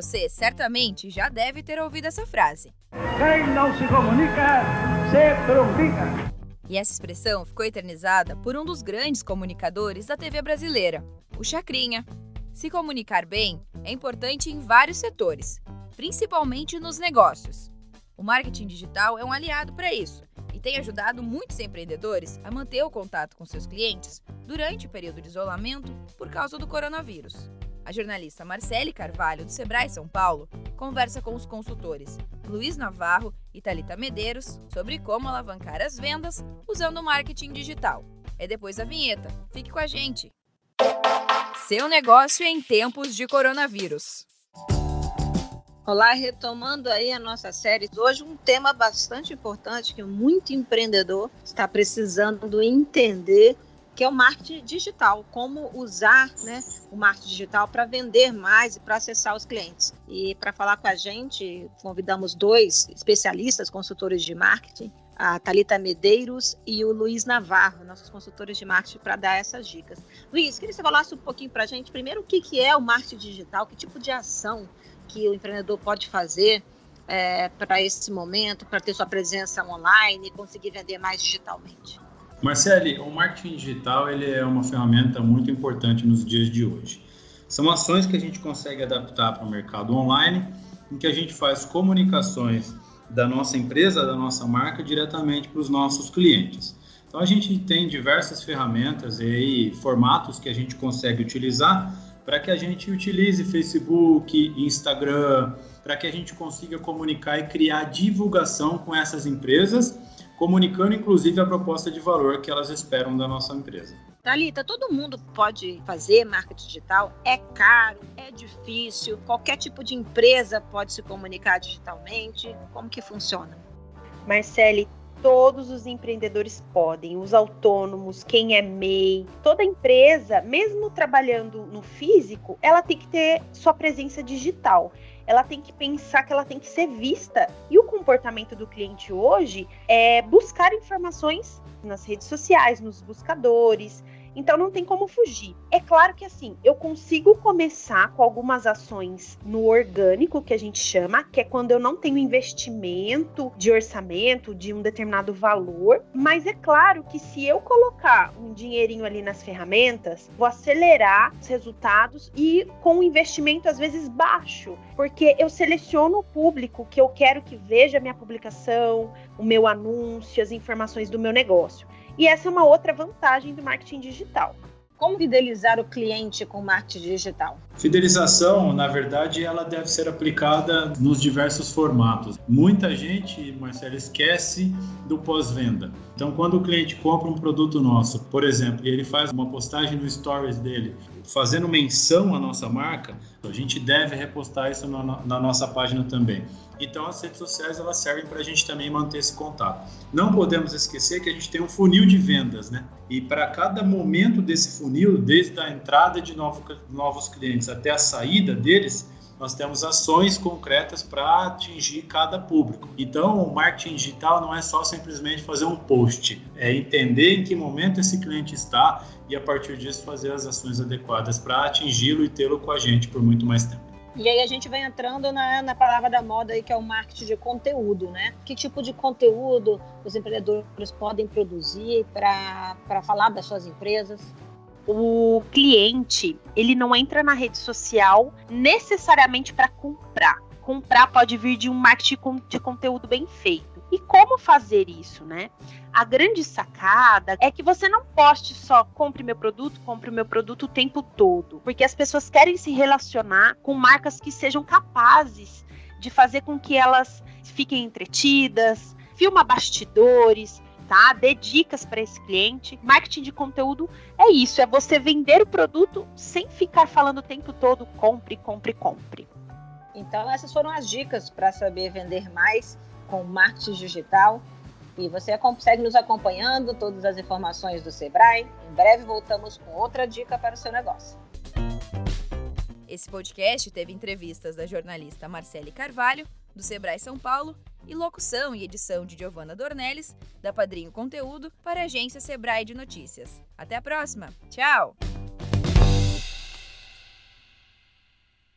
Você certamente já deve ter ouvido essa frase. Quem não se comunica, se prejudica. E essa expressão ficou eternizada por um dos grandes comunicadores da TV brasileira, o Chacrinha. Se comunicar bem é importante em vários setores, principalmente nos negócios. O marketing digital é um aliado para isso e tem ajudado muitos empreendedores a manter o contato com seus clientes durante o período de isolamento por causa do coronavírus. A jornalista Marcele Carvalho, do Sebrae São Paulo, conversa com os consultores Luiz Navarro e Talita Medeiros sobre como alavancar as vendas usando o marketing digital. É depois da vinheta. Fique com a gente. Seu negócio em tempos de coronavírus. Olá, retomando aí a nossa série. Hoje um tema bastante importante que muito empreendedor está precisando entender que é o marketing digital, como usar né, o marketing digital para vender mais e para acessar os clientes. E para falar com a gente, convidamos dois especialistas, consultores de marketing, a Talita Medeiros e o Luiz Navarro, nossos consultores de marketing, para dar essas dicas. Luiz, queria que você falasse um pouquinho para a gente, primeiro, o que, que é o marketing digital, que tipo de ação que o empreendedor pode fazer é, para esse momento, para ter sua presença online e conseguir vender mais digitalmente. Marcele, o marketing digital ele é uma ferramenta muito importante nos dias de hoje. São ações que a gente consegue adaptar para o mercado online, em que a gente faz comunicações da nossa empresa, da nossa marca, diretamente para os nossos clientes. Então a gente tem diversas ferramentas e formatos que a gente consegue utilizar para que a gente utilize Facebook, Instagram, para que a gente consiga comunicar e criar divulgação com essas empresas comunicando inclusive a proposta de valor que elas esperam da nossa empresa. Thalita, todo mundo pode fazer marketing digital? É caro? É difícil? Qualquer tipo de empresa pode se comunicar digitalmente? Como que funciona? Marcele, todos os empreendedores podem, os autônomos, quem é MEI, toda empresa, mesmo trabalhando no físico, ela tem que ter sua presença digital ela tem que pensar que ela tem que ser vista. E o comportamento do cliente hoje é buscar informações nas redes sociais, nos buscadores, então não tem como fugir. É claro que assim, eu consigo começar com algumas ações no orgânico, que a gente chama, que é quando eu não tenho investimento de orçamento de um determinado valor, mas é claro que se eu colocar um dinheirinho ali nas ferramentas, vou acelerar os resultados e com um investimento às vezes baixo, porque eu seleciono o público que eu quero que veja a minha publicação, o meu anúncio, as informações do meu negócio. E essa é uma outra vantagem do marketing digital. Como fidelizar o cliente com marketing digital? Fidelização, na verdade, ela deve ser aplicada nos diversos formatos. Muita gente, Marcelo, esquece do pós-venda. Então, quando o cliente compra um produto nosso, por exemplo, e ele faz uma postagem no stories dele, fazendo menção à nossa marca, a gente deve repostar isso na, na nossa página também. Então, as redes sociais elas servem para a gente também manter esse contato. Não podemos esquecer que a gente tem um funil de vendas, né? E para cada momento desse funil, desde a entrada de novo, novos clientes até a saída deles, nós temos ações concretas para atingir cada público. Então, o marketing digital não é só simplesmente fazer um post, é entender em que momento esse cliente está e, a partir disso, fazer as ações adequadas para atingi-lo e tê-lo com a gente por muito mais tempo. E aí a gente vai entrando na, na palavra da moda aí, que é o marketing de conteúdo, né? Que tipo de conteúdo os empreendedores podem produzir para falar das suas empresas? O cliente ele não entra na rede social necessariamente para comprar. Comprar pode vir de um marketing de conteúdo bem feito. E como fazer isso, né? A grande sacada é que você não poste só compre meu produto, compre meu produto o tempo todo, porque as pessoas querem se relacionar com marcas que sejam capazes de fazer com que elas fiquem entretidas, filma bastidores, tá? Dê dicas para esse cliente. Marketing de conteúdo é isso, é você vender o produto sem ficar falando o tempo todo compre, compre, compre. Então essas foram as dicas para saber vender mais com marketing digital. E você consegue nos acompanhando, todas as informações do Sebrae. Em breve voltamos com outra dica para o seu negócio. Esse podcast teve entrevistas da jornalista Marcele Carvalho, do Sebrae São Paulo, e locução e edição de Giovanna Dornelles, da Padrinho Conteúdo, para a agência Sebrae de Notícias. Até a próxima. Tchau!